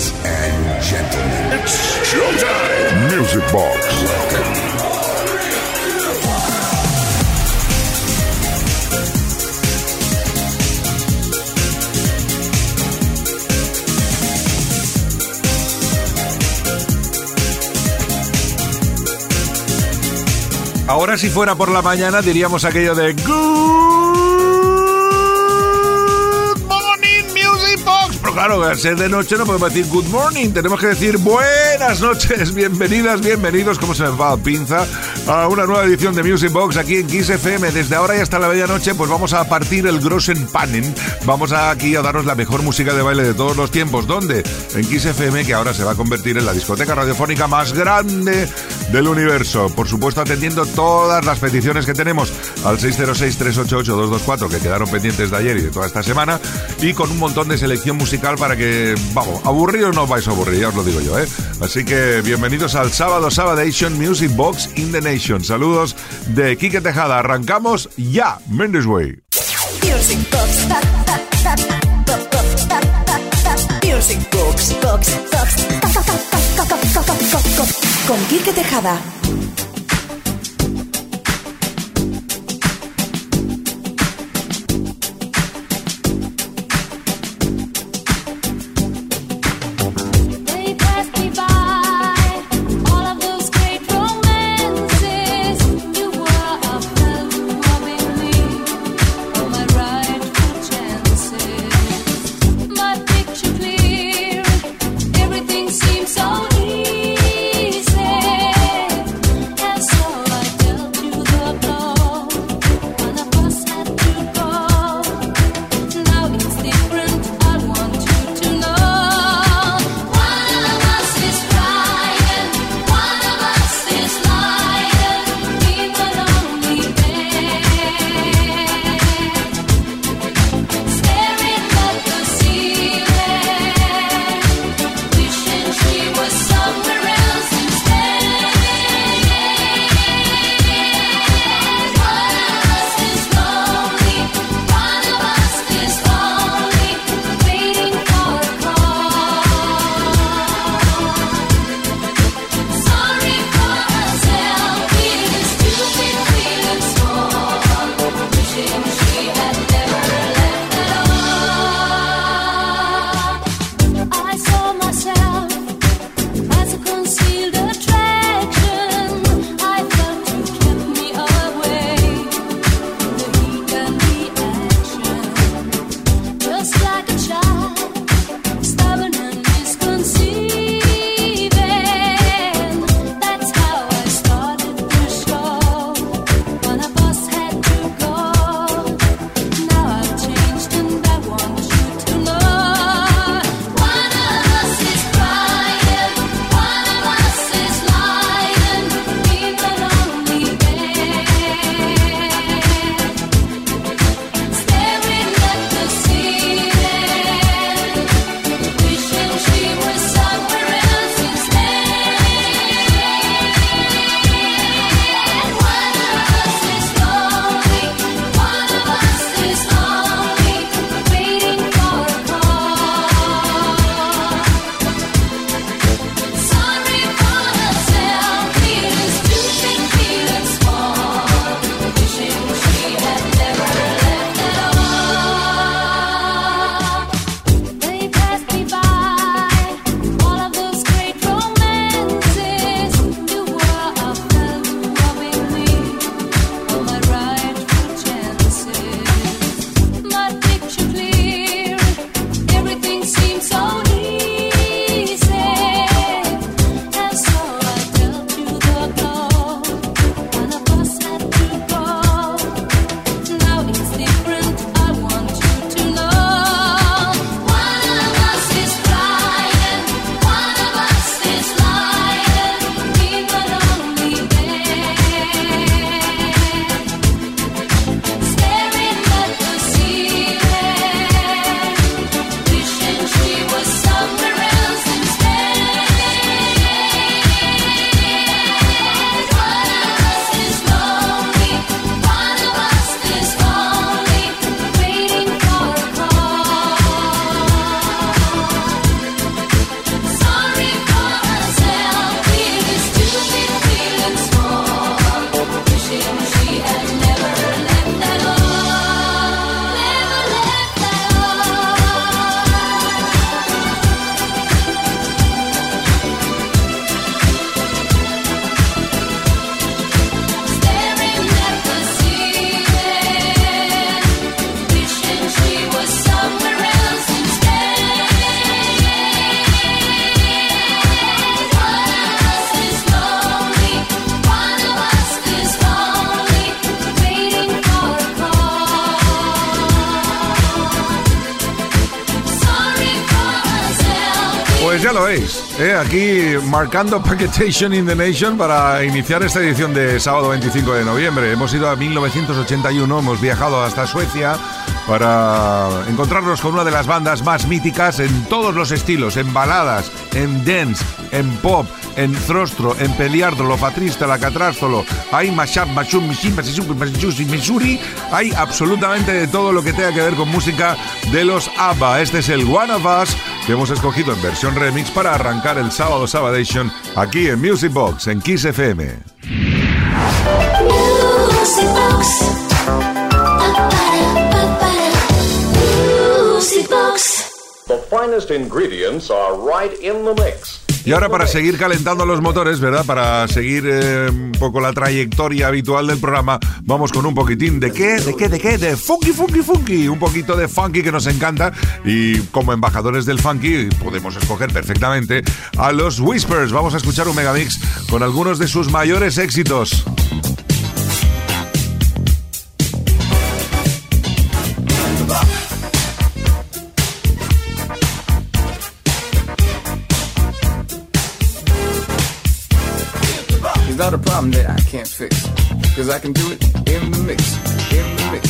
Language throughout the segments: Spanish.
Ladies and gentlemen, it's showtime. Music Box. Ahora si fuera por la mañana diríamos aquello de Good claro, al ser de noche no podemos decir Good Morning, tenemos que decir buenas noches, bienvenidas, bienvenidos, como se me va pinza, a una nueva edición de Music Box aquí en Kiss FM. Desde ahora y hasta la medianoche pues vamos a partir el Grossen Pannen. Vamos aquí a daros la mejor música de baile de todos los tiempos. ¿Dónde? En Kiss FM, que ahora se va a convertir en la discoteca radiofónica más grande del universo. Por supuesto, atendiendo todas las peticiones que tenemos al 606-388-224, que quedaron pendientes de ayer y de toda esta semana, y con un montón de selección musical para que, vamos, aburridos no os vais a aburrir, ya os lo digo yo, ¿eh? Que bienvenidos al sábado Sabadation Music Box in the Nation. Saludos de Quique Tejada. Arrancamos ya, Mendes Way. Con Quique Tejada. Aquí marcando Packettation in the Nation para iniciar esta edición de sábado 25 de noviembre. Hemos ido a 1981, hemos viajado hasta Suecia para encontrarnos con una de las bandas más míticas en todos los estilos, en baladas, en dance, en pop, en throstro, en peliardro, lo patrista, la catrástolo, hay mashup, machum, hay absolutamente de todo lo que tenga que ver con música de. Este One of Us que hemos escogido en versión remix para arrancar el sábado Sabadation aquí en Music Box, en Kiss FM. Music Box. Music Box. The finest ingredients are right in the mix. Y ahora para seguir calentando los motores, ¿verdad? Para seguir eh, un poco la trayectoria habitual del programa, vamos con un poquitín de qué, de qué, de qué, de funky, funky, funky. Un poquito de funky que nos encanta y como embajadores del funky podemos escoger perfectamente a los Whispers. Vamos a escuchar un megamix con algunos de sus mayores éxitos. Not a problem that I can't fix. Cause I can do it in the mix, in the mix,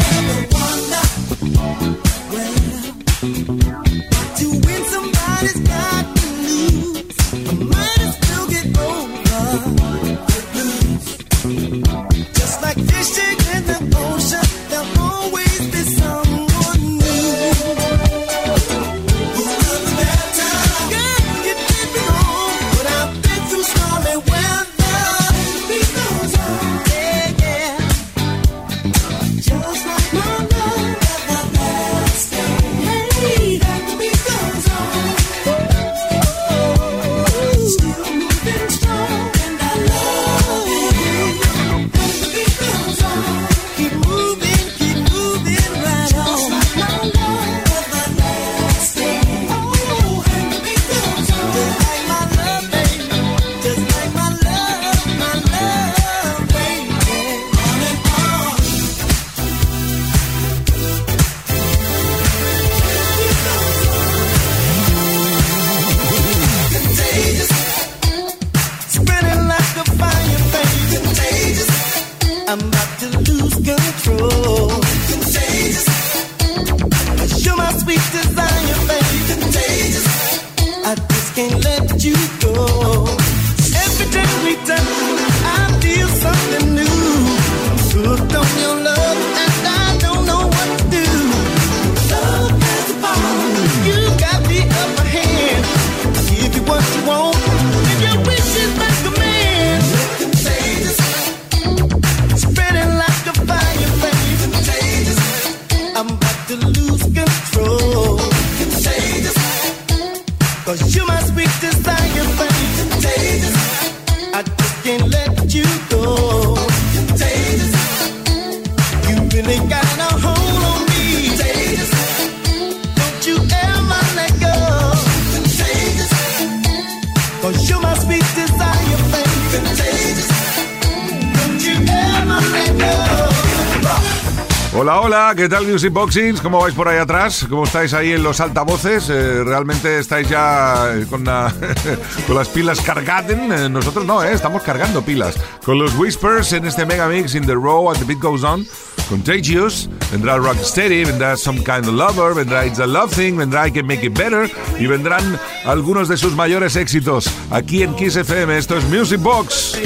Lose control. Cause you're my sweet desire, Hola, hola, ¿qué tal Music Boxings? ¿Cómo vais por ahí atrás? ¿Cómo estáis ahí en los altavoces? Eh, ¿Realmente estáis ya eh, con, la- con las pilas cargadas? Eh, nosotros no, eh, estamos cargando pilas. Con los Whispers en este mega mix in the row and the beat goes on. Contagious, vendrá Rocksteady, vendrá Some Kind of Lover, vendrá It's a Love Thing, vendrá I Can Make It Better y vendrán algunos de sus mayores éxitos aquí en Kiss FM. Esto es Music Box.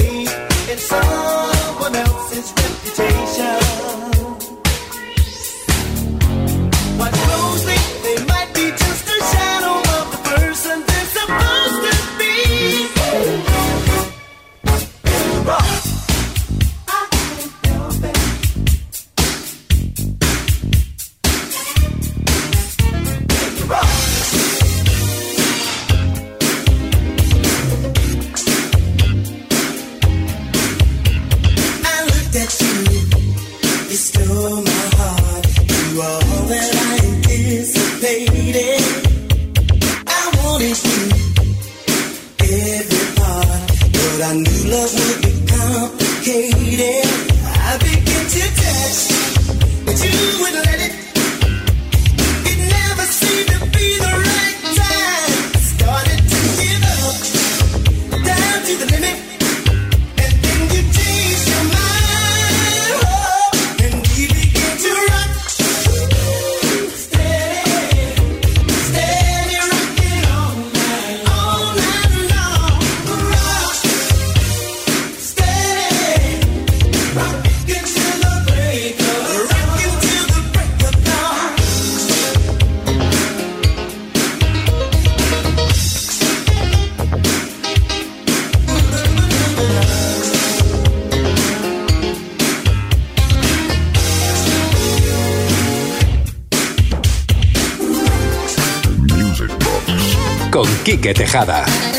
Con Quique Tejada.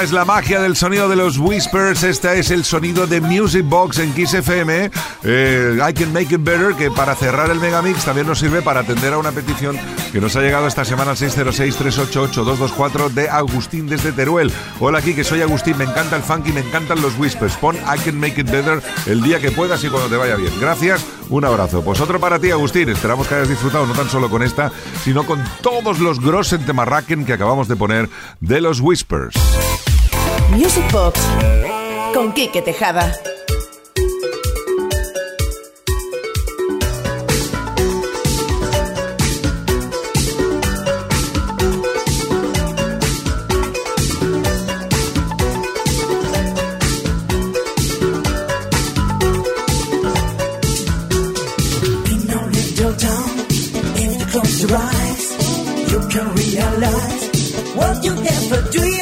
Esta es la magia del sonido de los Whispers. Este es el sonido de Music Box en Kiss FM. Eh, I Can Make It Better, que para cerrar el Megamix también nos sirve para atender a una petición que nos ha llegado esta semana al 606-388-224 de Agustín desde Teruel. Hola, aquí que soy Agustín. Me encanta el funk y me encantan los Whispers. Pon I Can Make It Better el día que puedas y cuando te vaya bien. Gracias. Un abrazo. Pues otro para ti, Agustín. Esperamos que hayas disfrutado no tan solo con esta, sino con todos los Grossen Temarraken que acabamos de poner de los Whispers. Music Box con Quique Tejada. Rise, you can realize what you never dreamed.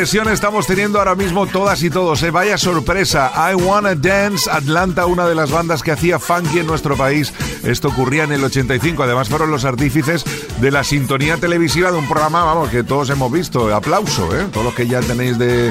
Estamos teniendo ahora mismo todas y todos. ¿eh? Vaya sorpresa. I Wanna Dance, Atlanta, una de las bandas que hacía funky en nuestro país. Esto ocurría en el 85. Además fueron los artífices de la sintonía televisiva de un programa, vamos, que todos hemos visto. Aplauso, ¿eh? Todos los que ya tenéis de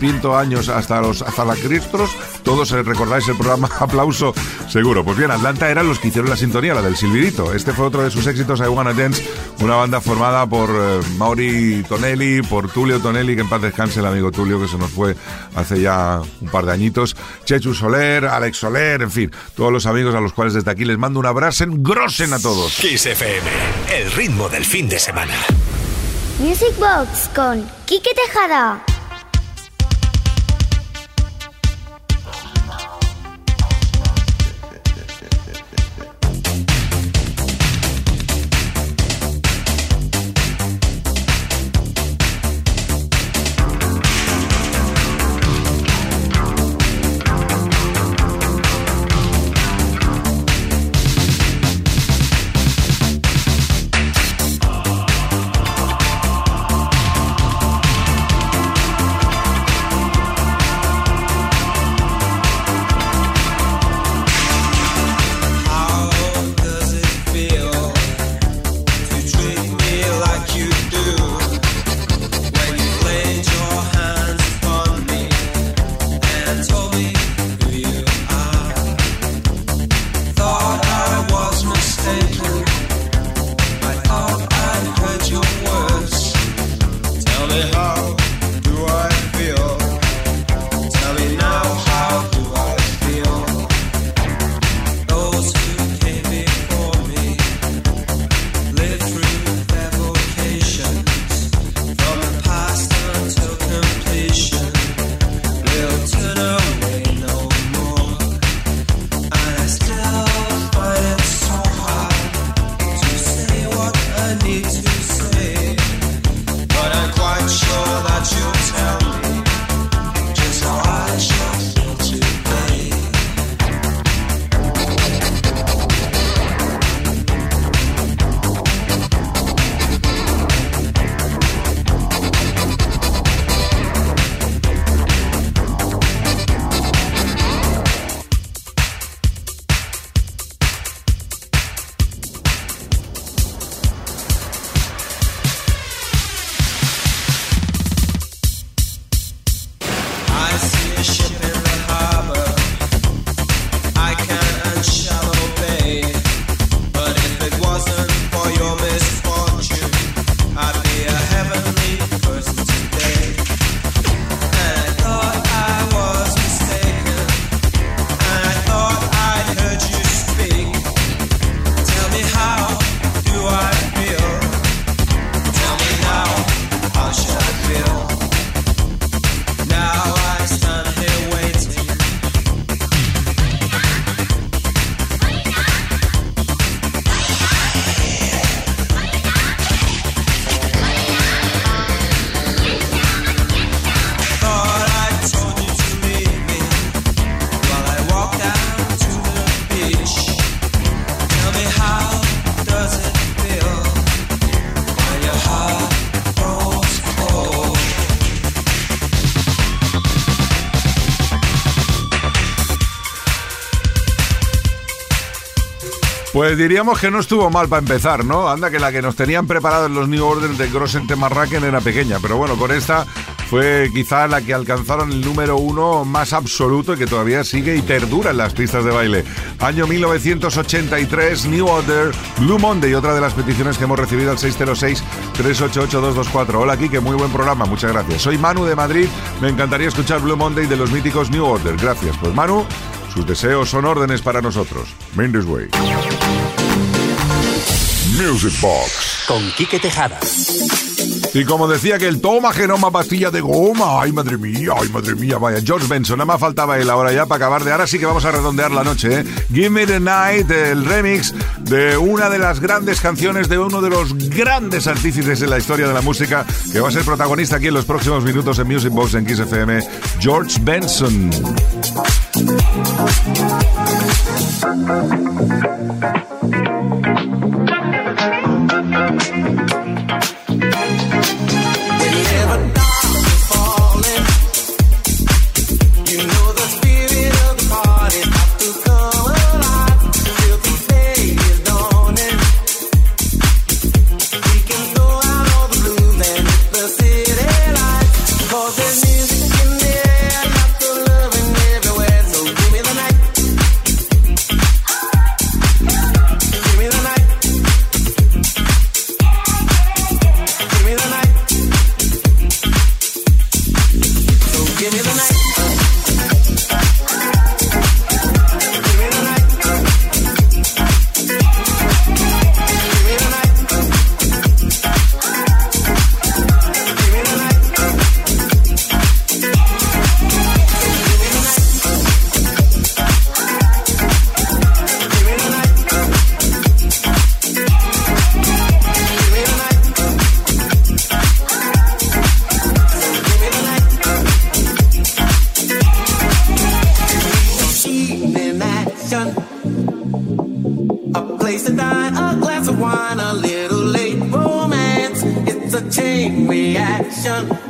pinto años hasta los Azalacristros, todos eh, recordáis el programa Aplauso, seguro. Pues bien, Atlanta eran los que hicieron la sintonía, la del Silvidito. Este fue otro de sus éxitos, I Wanna Dance, una banda formada por eh, Mauri Tonelli, por Tulio Tonelli, que en paz descanse el amigo Tulio, que se nos fue hace ya un par de añitos, Chechu Soler, Alex Soler, en fin, todos los amigos a los cuales desde aquí les mando un abrazo, grosen a todos. Kiss FM, el ritmo del fin de semana. Music Box con Quique Tejada. Pues diríamos que no estuvo mal para empezar, ¿no? Anda que la que nos tenían preparados los New Order de Grossen Temarraken era pequeña, pero bueno, con esta fue quizá la que alcanzaron el número uno más absoluto y que todavía sigue y perdura en las pistas de baile. Año 1983, New Order, Blue Monday, otra de las peticiones que hemos recibido al 606-388-224. Hola, Kike, muy buen programa, muchas gracias. Soy Manu de Madrid, me encantaría escuchar Blue Monday de los míticos New Order. Gracias. Pues Manu, sus deseos son órdenes para nosotros. Mendes Way. Music Box. Con Quique Tejada. Y como decía que el toma genoma pastilla de goma. Ay, madre mía, ay, madre mía. Vaya, George Benson, nada más faltaba él ahora ya para acabar de. Ahora sí que vamos a redondear la noche, ¿eh? Give Me the Night, el remix de una de las grandes canciones de uno de los grandes artífices en la historia de la música, que va a ser protagonista aquí en los próximos minutos en Music Box en Kiss FM, George Benson. Nation.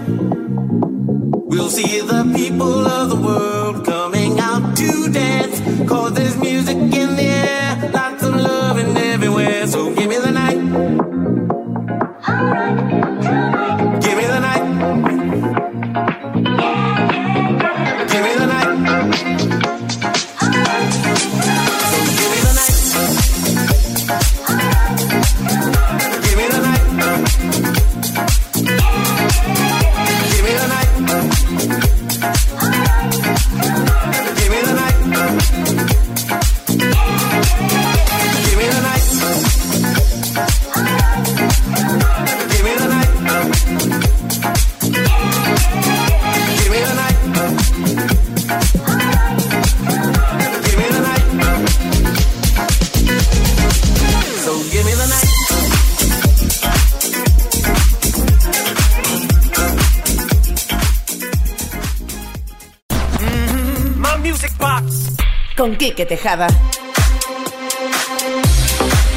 Tejada.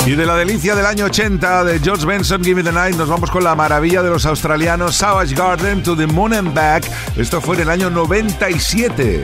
Y de la delicia del año 80 de George Benson, Give Me the Night, nos vamos con la maravilla de los australianos Savage Garden to the Moon and Back. Esto fue en el año 97.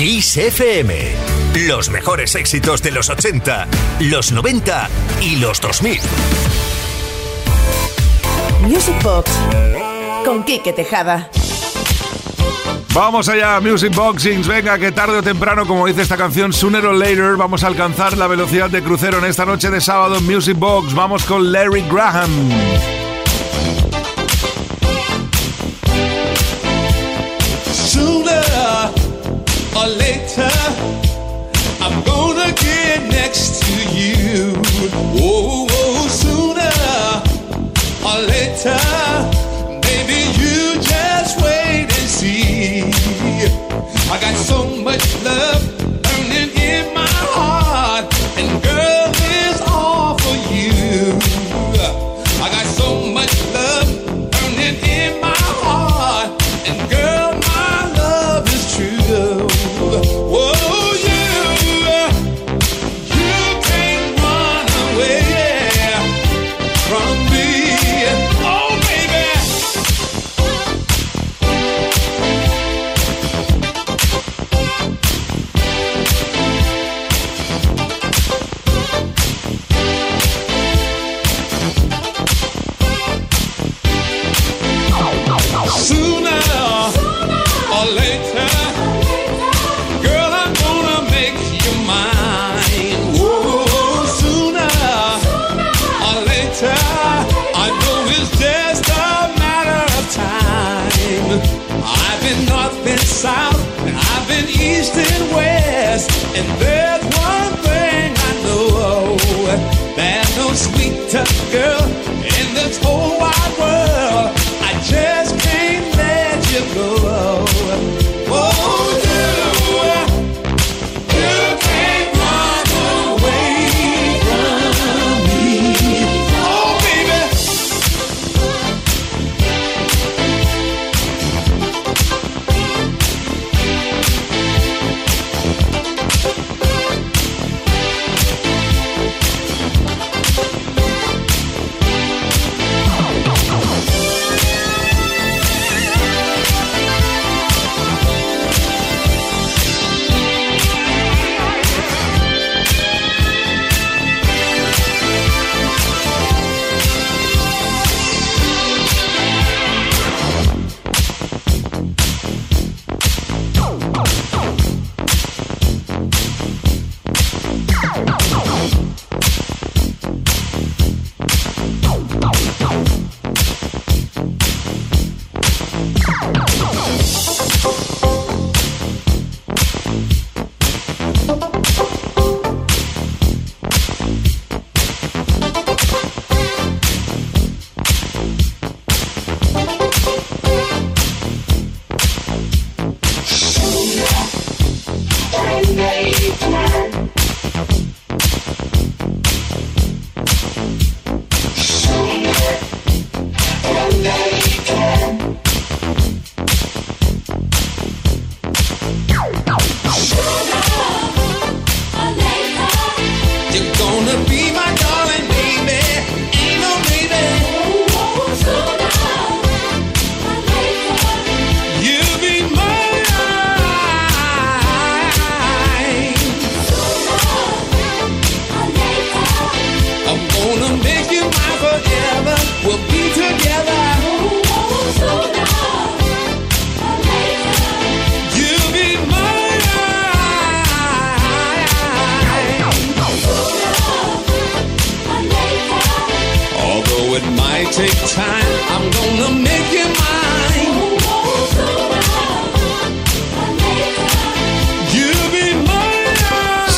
Kiss FM. Los mejores éxitos de los 80, los 90 y los 2000. Music Box con Quique Tejada. Vamos allá, Music Boxings. Venga, que tarde o temprano, como dice esta canción, sooner or later, vamos a alcanzar la velocidad de crucero en esta noche de sábado en Music Box. Vamos con Larry Graham. East and west, and there's one thing I know: there's no sweeter girl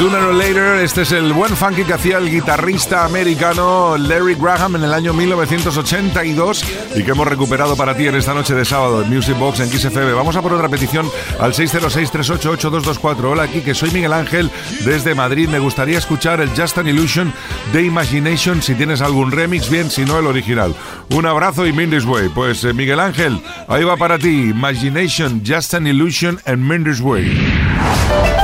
Sooner or later, este es el buen funky que hacía el guitarrista americano Larry Graham en el año 1982 y que hemos recuperado para ti en esta noche de sábado en Music Box en XFB. Vamos a por otra petición al 606-388-224. Hola, aquí que soy Miguel Ángel desde Madrid. Me gustaría escuchar el Just an Illusion de Imagination. Si tienes algún remix, bien, si no, el original. Un abrazo y Mindy's Way. Pues eh, Miguel Ángel, ahí va para ti. Imagination, Just an Illusion and Mindy's Way.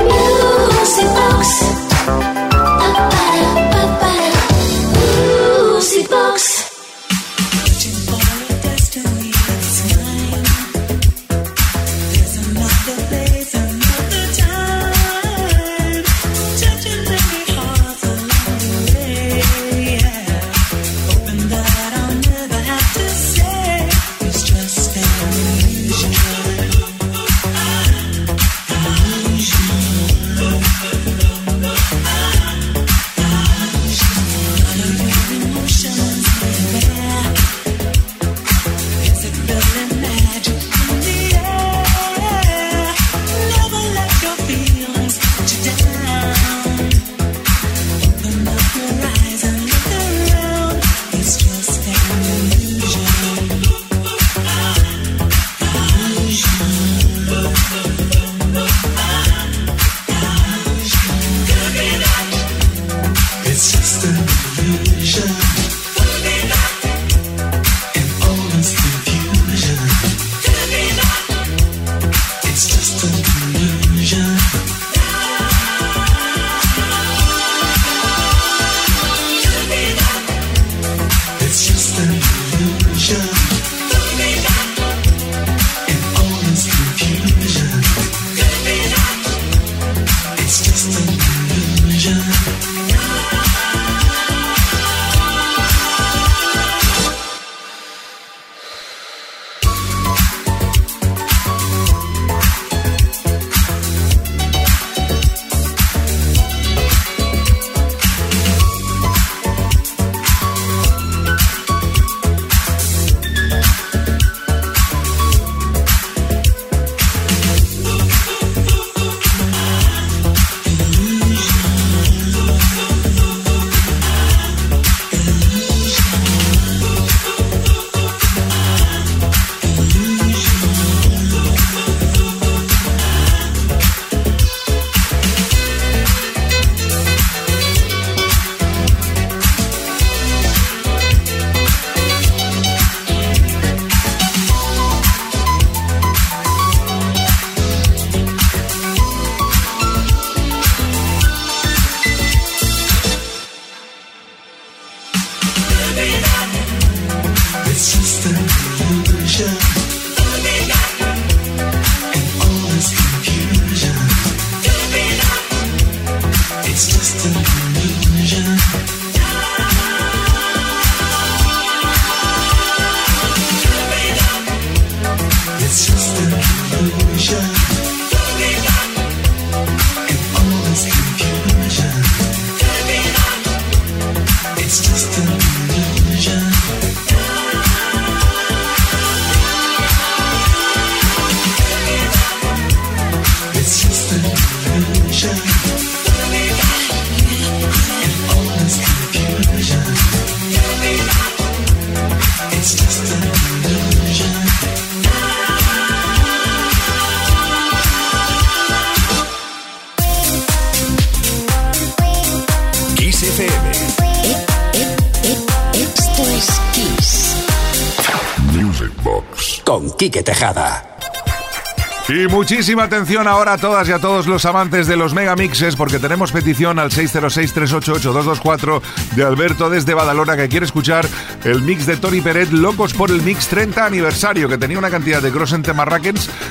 Muchísima atención ahora a todas y a todos los amantes de los megamixes porque tenemos petición al 606-388-224 de Alberto desde Badalona que quiere escuchar el mix de Tony Peret Locos por el Mix 30 aniversario que tenía una cantidad de cross en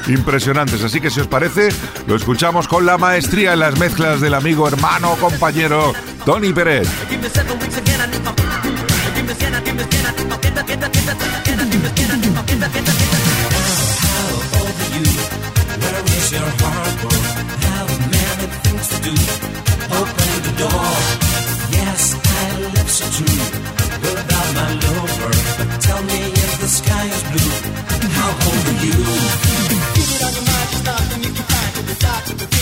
impresionantes. Así que si os parece, lo escuchamos con la maestría en las mezclas del amigo, hermano, compañero Tony Peret. It's your heart, work. Have many things to do. Open the door. Yes, I love so true. Without my lover, but tell me if the sky is blue. How old are you? Keep it on your mind, just there's nothing you can find to the top of the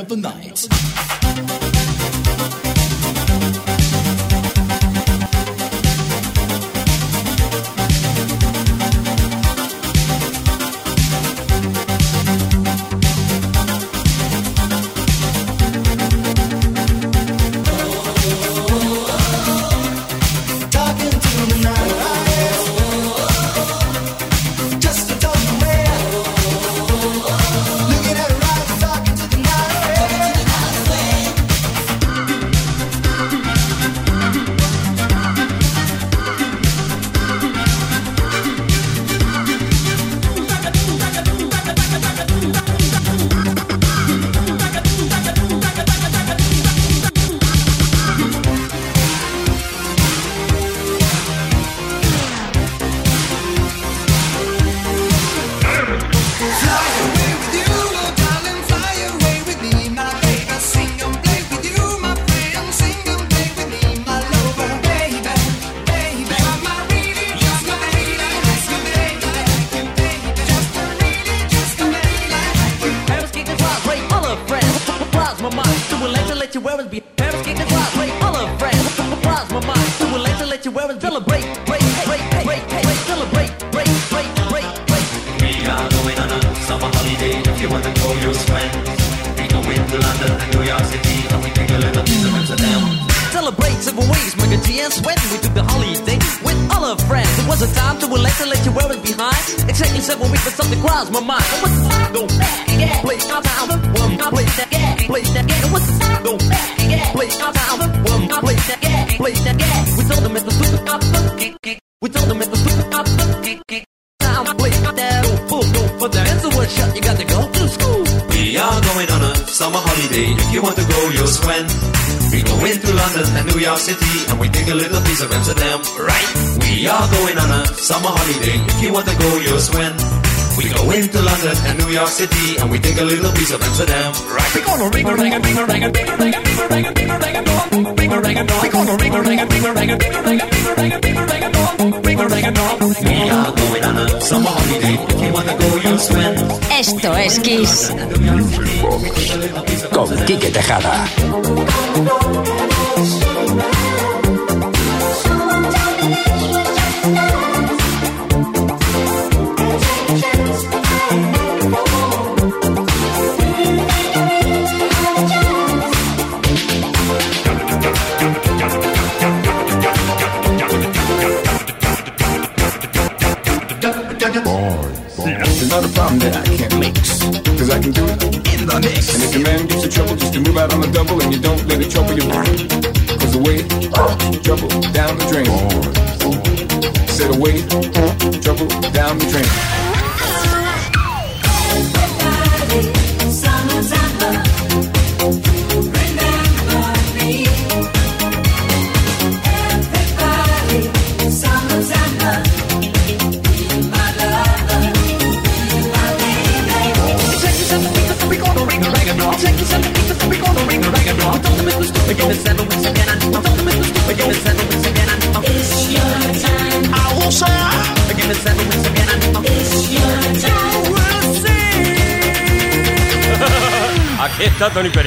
of the night. Summer holiday. If you want to go, you'll swim. We go into London and New York City, and we take a little piece of Amsterdam, right? We gonna ring a ring a ring a ring a ring a ring a ring a ring a ring a dong, ring a ring a dong. We gonna ring a ring a ring a ring a ring a ring a ring a ring a ring a dong, ring a ring a dong. We are going on a summer holiday. If you want to go, you'll swim. Esto es Kiss. Con Quique Tejada. On the double and you don't let it trouble you. Cause away, trouble down the drain. Said away, trouble down the drain. Está Tony.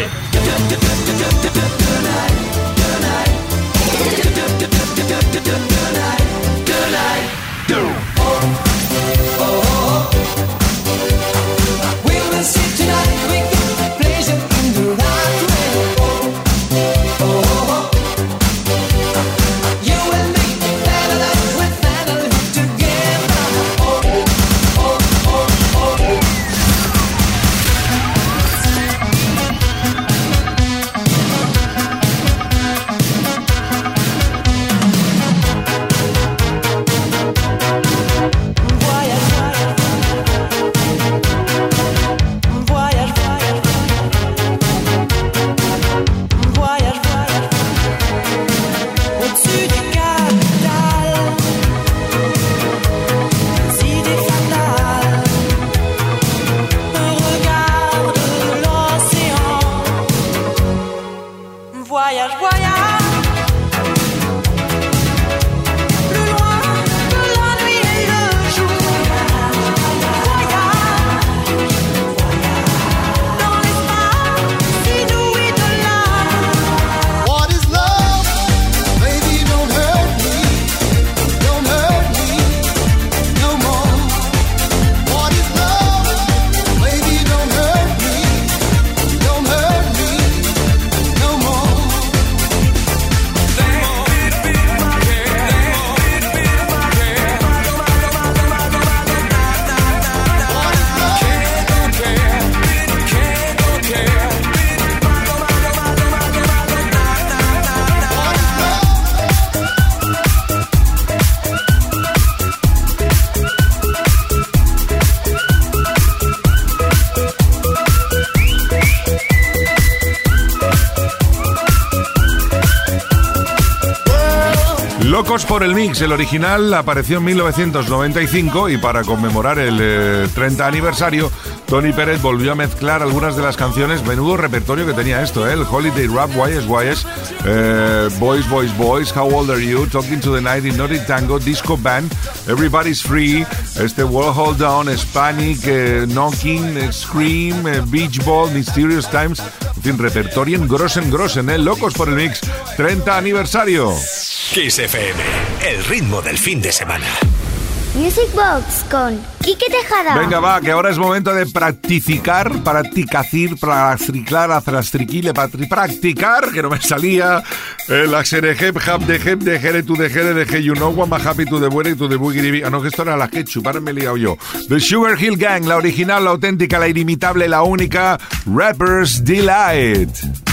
Por el Mix, el original apareció en 1995 y para conmemorar el eh, 30 aniversario, Tony Pérez volvió a mezclar algunas de las canciones. Menudo repertorio que tenía esto, ¿eh? el Holiday Rap, Guayes Guayes, eh, Boys Boys Boys, How Old Are You, Talking to the Night, Naughty Tango, Disco Band, Everybody's Free, este World Hold Down, Hispanic, eh, Knocking, eh, Scream, eh, Beach Ball, Mysterious Times, en fin, repertorio en grosen grosen, ¿eh? Locos por el Mix, 30 aniversario. Kiss FM, el ritmo del fin de semana. Music Box con Quique Tejada. Venga, va, que ahora es momento de practicar, practicacir, practicar, atrastriquile, practicar, que no me salía, el axerejep, hap de hep, de jere, tu de jere, de je, you know, one, happy to the buere, to the boogie, Ah, no, que esto era la ketchup, ahora me he liado yo. The Sugar Hill Gang, la original, la auténtica, la inimitable, la única, Rappers Delight.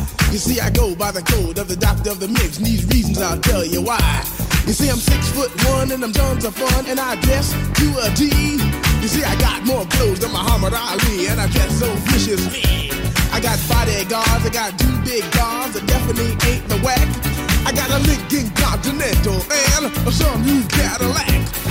You see, I go by the code of the doctor of the mix, and these reasons I'll tell you why. You see, I'm six foot one, and I'm tons of fun, and I dress to a T. You see, I got more clothes than Muhammad Ali, and I dress so viciously. I got bodyguards, I got two big guns that definitely ain't the whack. I got a Lincoln Continental and a some new Cadillac.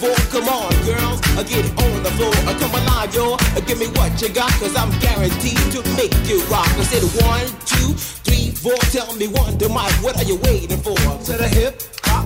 four. Come on, girls, I get it on the floor. I come alive, yo. Uh, Give me what you got, cause I'm guaranteed to make you rock. I said one, two, three, four. Tell me one to my, what are you waiting for? To the hip, hop,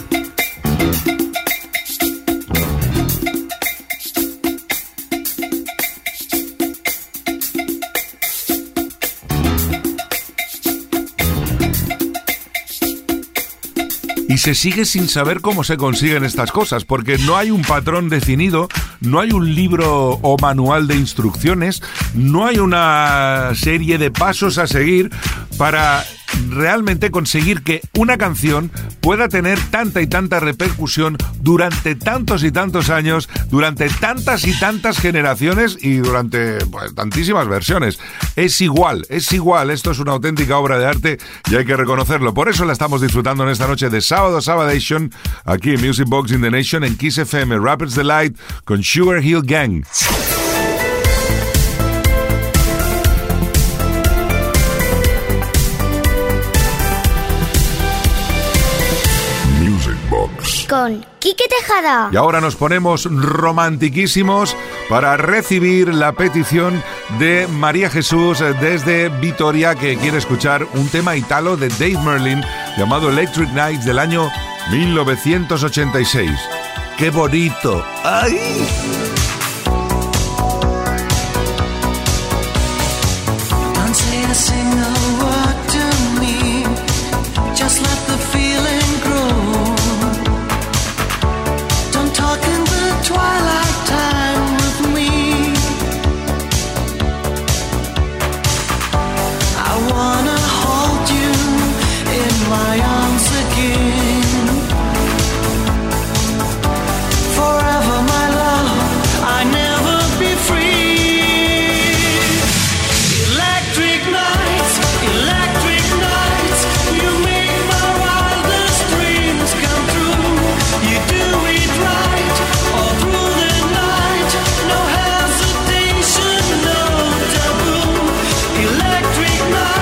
Y se sigue sin saber cómo se consiguen estas cosas, porque no hay un patrón definido, no hay un libro o manual de instrucciones, no hay una serie de pasos a seguir para realmente conseguir que una canción pueda tener tanta y tanta repercusión durante tantos y tantos años, durante tantas y tantas generaciones y durante pues, tantísimas versiones. Es igual, es igual, esto es una auténtica obra de arte y hay que reconocerlo. Por eso la estamos disfrutando en esta noche de sábado Sabadation, aquí en Music Box in the Nation, en Kiss FM, Rapids Delight, con Sugar Hill Gang. Con Tejada. Y ahora nos ponemos romantiquísimos para recibir la petición de María Jesús desde Vitoria, que quiere escuchar un tema italo de Dave Merlin llamado Electric Nights del año 1986. ¡Qué bonito! ¡Ay! tonight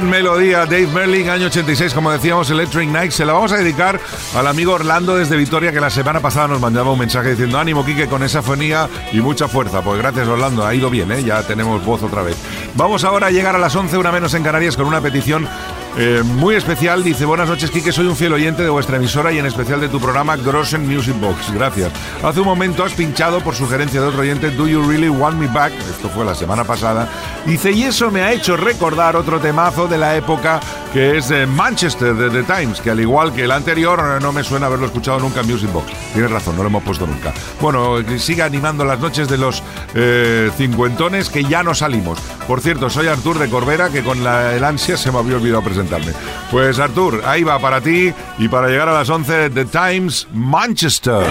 Gran melodía, Dave Merling, año 86, como decíamos, Electric Night. Se la vamos a dedicar al amigo Orlando desde Vitoria, que la semana pasada nos mandaba un mensaje diciendo: Ánimo, Quique, con esa fonía y mucha fuerza. Pues gracias, Orlando, ha ido bien, ¿eh? ya tenemos voz otra vez. Vamos ahora a llegar a las 11, una menos en Canarias, con una petición eh, muy especial. Dice: Buenas noches, Quique, soy un fiel oyente de vuestra emisora y en especial de tu programa Grossen Music Box. Gracias. Hace un momento has pinchado por sugerencia de otro oyente Do You Really Want Me Back? Esto fue la semana pasada. Dice: Y eso me ha hecho recordar otro temazo de la época que es de Manchester de The Times, que al igual que el anterior eh, no me suena haberlo escuchado nunca en Music Box. Tienes razón, no lo hemos puesto nunca. Bueno, que siga animando las noches de los eh, cincuentones que ya no salimos. Por cierto, soy Artur de Corbera, que con la, el ansia se me había olvidado presentarme. Pues Artur, ahí va para ti y para llegar a las 11 The Times Manchester.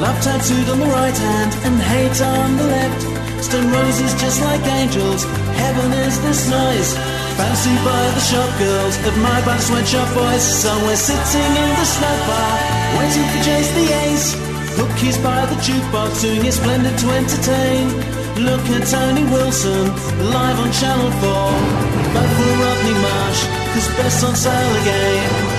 Love tattooed on the right hand and hate on the left. Stone roses just like angels. Heaven is this noise. Fancy by the shop girls, admired by the sweatshop boys. Somewhere sitting in the snack bar, waiting for Jace the Ace. Hookies by the jukebox, doing his splendid to entertain. Look at Tony Wilson, live on Channel 4. Vote for Rodney Marsh, cause best on sale again.